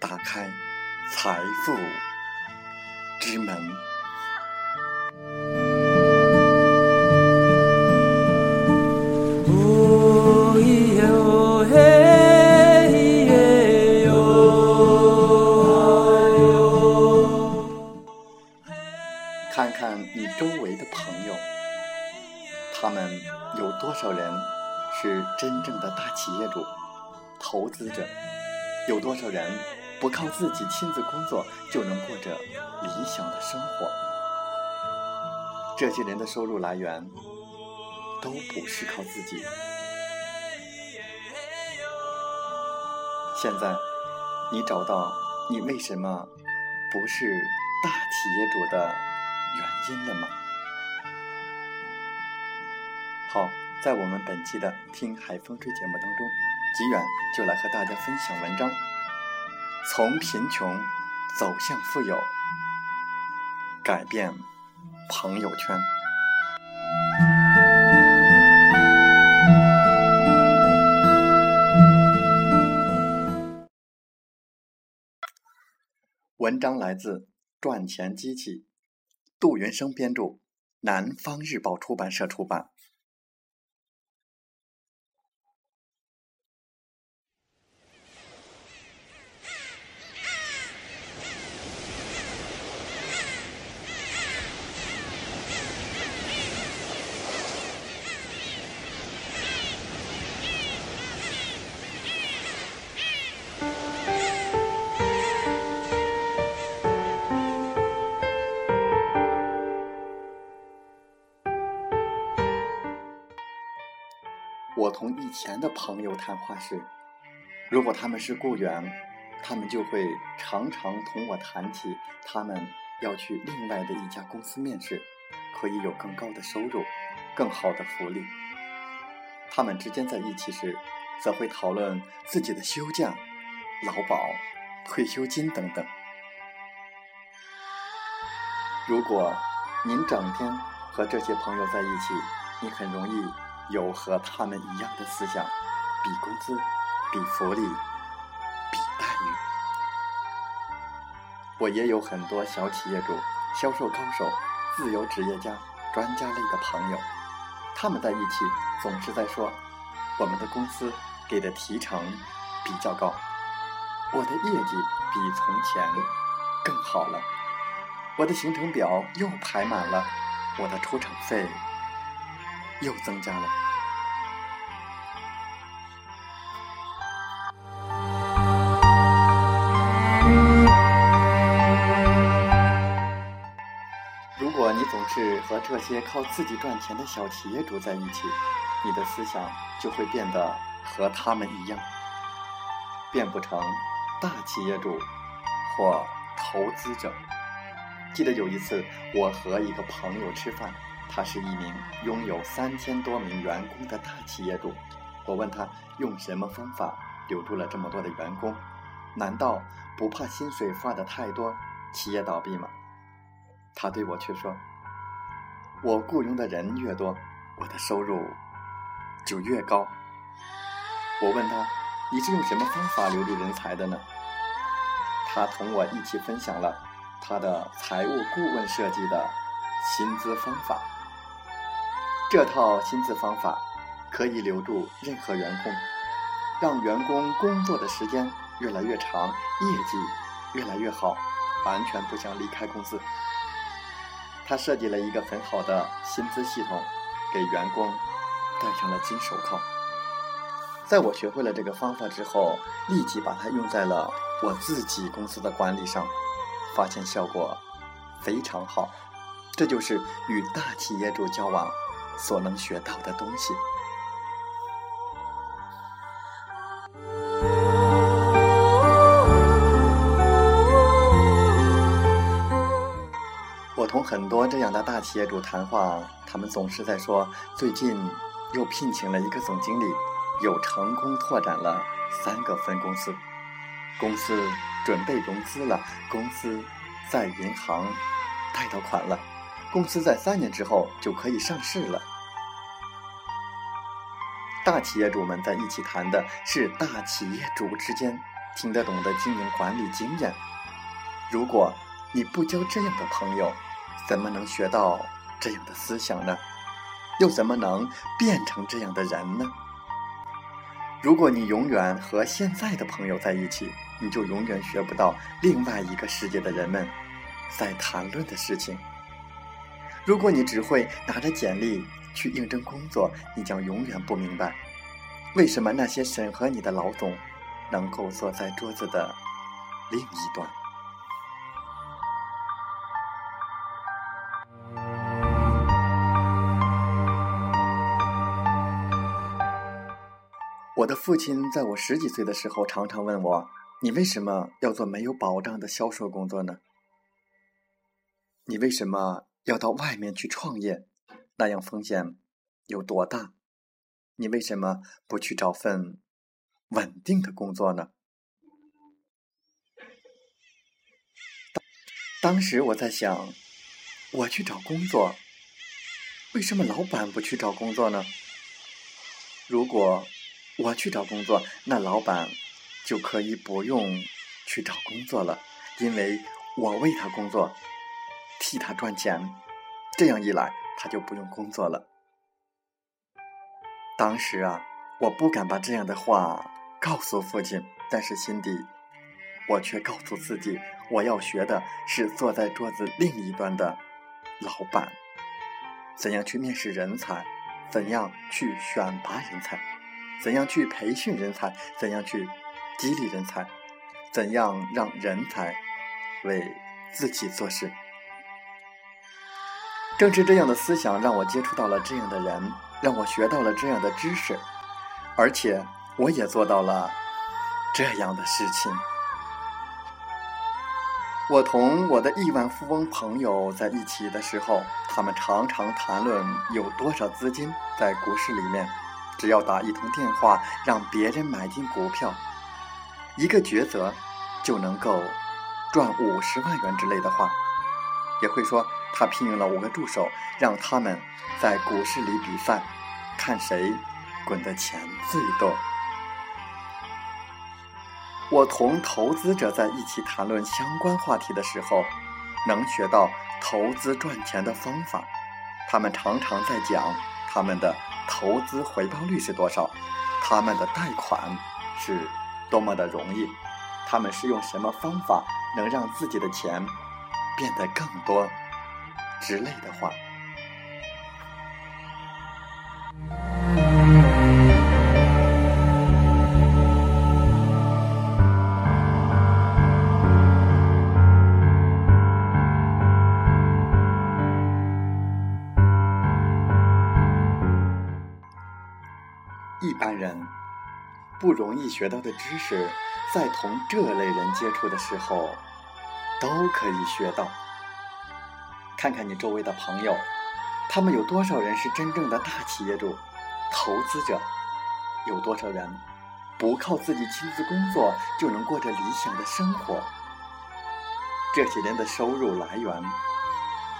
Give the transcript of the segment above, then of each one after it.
打开财富之门。自己亲自工作就能过着理想的生活，这些人的收入来源都不是靠自己。现在，你找到你为什么不是大企业主的原因了吗？好，在我们本期的《听海风吹》节目当中，吉远就来和大家分享文章。从贫穷走向富有，改变朋友圈。文章来自《赚钱机器》，杜云生编著，南方日报出版社出版。我同以前的朋友谈话时，如果他们是雇员，他们就会常常同我谈起他们要去另外的一家公司面试，可以有更高的收入、更好的福利。他们之间在一起时，则会讨论自己的休假、劳保、退休金等等。如果您整天和这些朋友在一起，你很容易。有和他们一样的思想，比工资，比福利，比待遇。我也有很多小企业主、销售高手、自由职业家、专家类的朋友，他们在一起总是在说，我们的公司给的提成比较高，我的业绩比从前更好了，我的行程表又排满了，我的出场费。又增加了。如果你总是和这些靠自己赚钱的小企业主在一起，你的思想就会变得和他们一样，变不成大企业主或投资者。记得有一次，我和一个朋友吃饭。他是一名拥有三千多名员工的大企业主。我问他用什么方法留住了这么多的员工？难道不怕薪水发的太多，企业倒闭吗？他对我却说：“我雇佣的人越多，我的收入就越高。”我问他：“你是用什么方法留住人才的呢？”他同我一起分享了他的财务顾问设计的薪资方法。这套薪资方法可以留住任何员工，让员工工作的时间越来越长，业绩越来越好，完全不想离开公司。他设计了一个很好的薪资系统，给员工戴上了金手铐。在我学会了这个方法之后，立即把它用在了我自己公司的管理上，发现效果非常好。这就是与大企业主交往所能学到的东西。我同很多这样的大企业主谈话，他们总是在说，最近又聘请了一个总经理。又成功拓展了三个分公司，公司准备融资了，公司在银行贷到款了，公司在三年之后就可以上市了。大企业主们在一起谈的是大企业主之间听得懂的经营管理经验。如果你不交这样的朋友，怎么能学到这样的思想呢？又怎么能变成这样的人呢？如果你永远和现在的朋友在一起，你就永远学不到另外一个世界的人们在谈论的事情。如果你只会拿着简历去应征工作，你将永远不明白为什么那些审核你的老总能够坐在桌子的另一端。我的父亲在我十几岁的时候，常常问我：“你为什么要做没有保障的销售工作呢？你为什么要到外面去创业？那样风险有多大？你为什么不去找份稳定的工作呢？”当时我在想，我去找工作，为什么老板不去找工作呢？如果……我去找工作，那老板就可以不用去找工作了，因为我为他工作，替他赚钱，这样一来他就不用工作了。当时啊，我不敢把这样的话告诉父亲，但是心底我却告诉自己，我要学的是坐在桌子另一端的老板，怎样去面试人才，怎样去选拔人才。怎样去培训人才？怎样去激励人才？怎样让人才为自己做事？正是这样的思想，让我接触到了这样的人，让我学到了这样的知识，而且我也做到了这样的事情。我同我的亿万富翁朋友在一起的时候，他们常常谈论有多少资金在股市里面。只要打一通电话，让别人买进股票，一个抉择就能够赚五十万元之类的话，也会说他聘用了五个助手，让他们在股市里比赛，看谁滚的钱最多。我同投资者在一起谈论相关话题的时候，能学到投资赚钱的方法。他们常常在讲他们的。投资回报率是多少？他们的贷款是多么的容易？他们是用什么方法能让自己的钱变得更多？之类的话。一般人不容易学到的知识，在同这类人接触的时候，都可以学到。看看你周围的朋友，他们有多少人是真正的大企业主、投资者？有多少人不靠自己亲自工作就能过着理想的生活？这些人的收入来源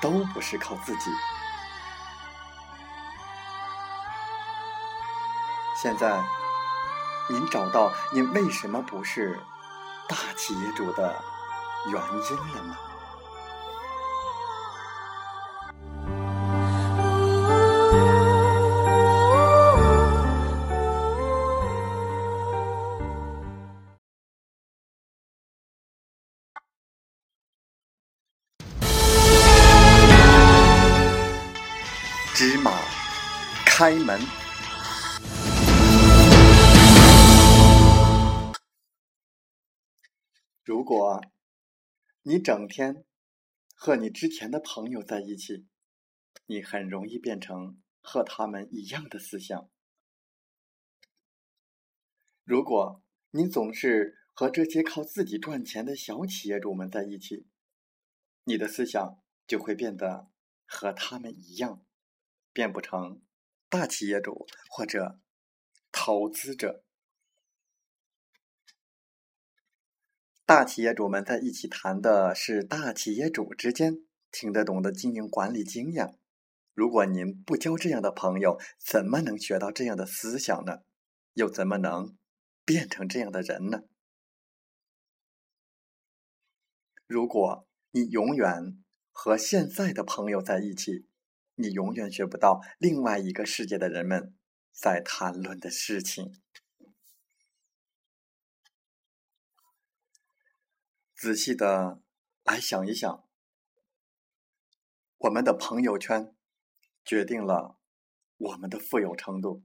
都不是靠自己。现在，您找到您为什么不是大企业主的原因了吗芝麻开门。如果你整天和你之前的朋友在一起，你很容易变成和他们一样的思想。如果你总是和这些靠自己赚钱的小企业主们在一起，你的思想就会变得和他们一样，变不成大企业主或者投资者。大企业主们在一起谈的是大企业主之间听得懂的经营管理经验。如果您不交这样的朋友，怎么能学到这样的思想呢？又怎么能变成这样的人呢？如果你永远和现在的朋友在一起，你永远学不到另外一个世界的人们在谈论的事情。仔细的来想一想，我们的朋友圈决定了我们的富有程度。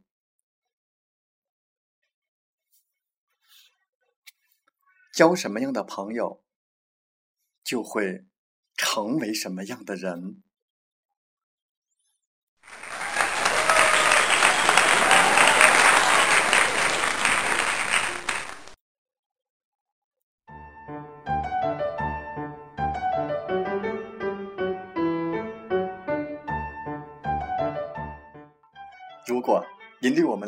交什么样的朋友，就会成为什么样的人。